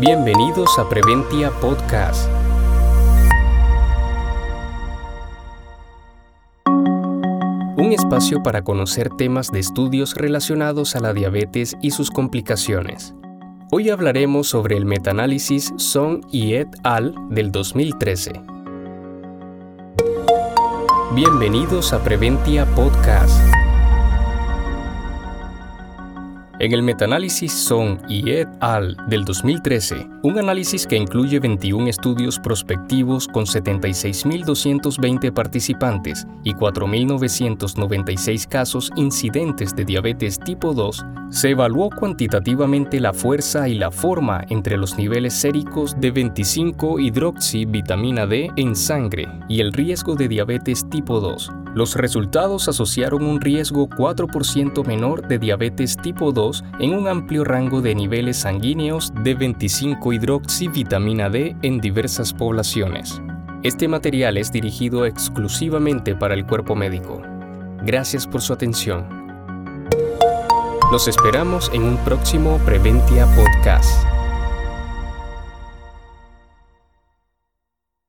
Bienvenidos a Preventia Podcast. Un espacio para conocer temas de estudios relacionados a la diabetes y sus complicaciones. Hoy hablaremos sobre el metaanálisis Song y et al. del 2013. Bienvenidos a Preventia Podcast. En el metaanálisis Song y et al. del 2013, un análisis que incluye 21 estudios prospectivos con 76.220 participantes y 4.996 casos incidentes de diabetes tipo 2, se evaluó cuantitativamente la fuerza y la forma entre los niveles séricos de 25-hidroxivitamina D en sangre y el riesgo de diabetes tipo 2 los resultados asociaron un riesgo 4% menor de diabetes tipo 2 en un amplio rango de niveles sanguíneos de 25-hidroxivitamina D en diversas poblaciones. Este material es dirigido exclusivamente para el cuerpo médico. Gracias por su atención. Los esperamos en un próximo Preventia Podcast.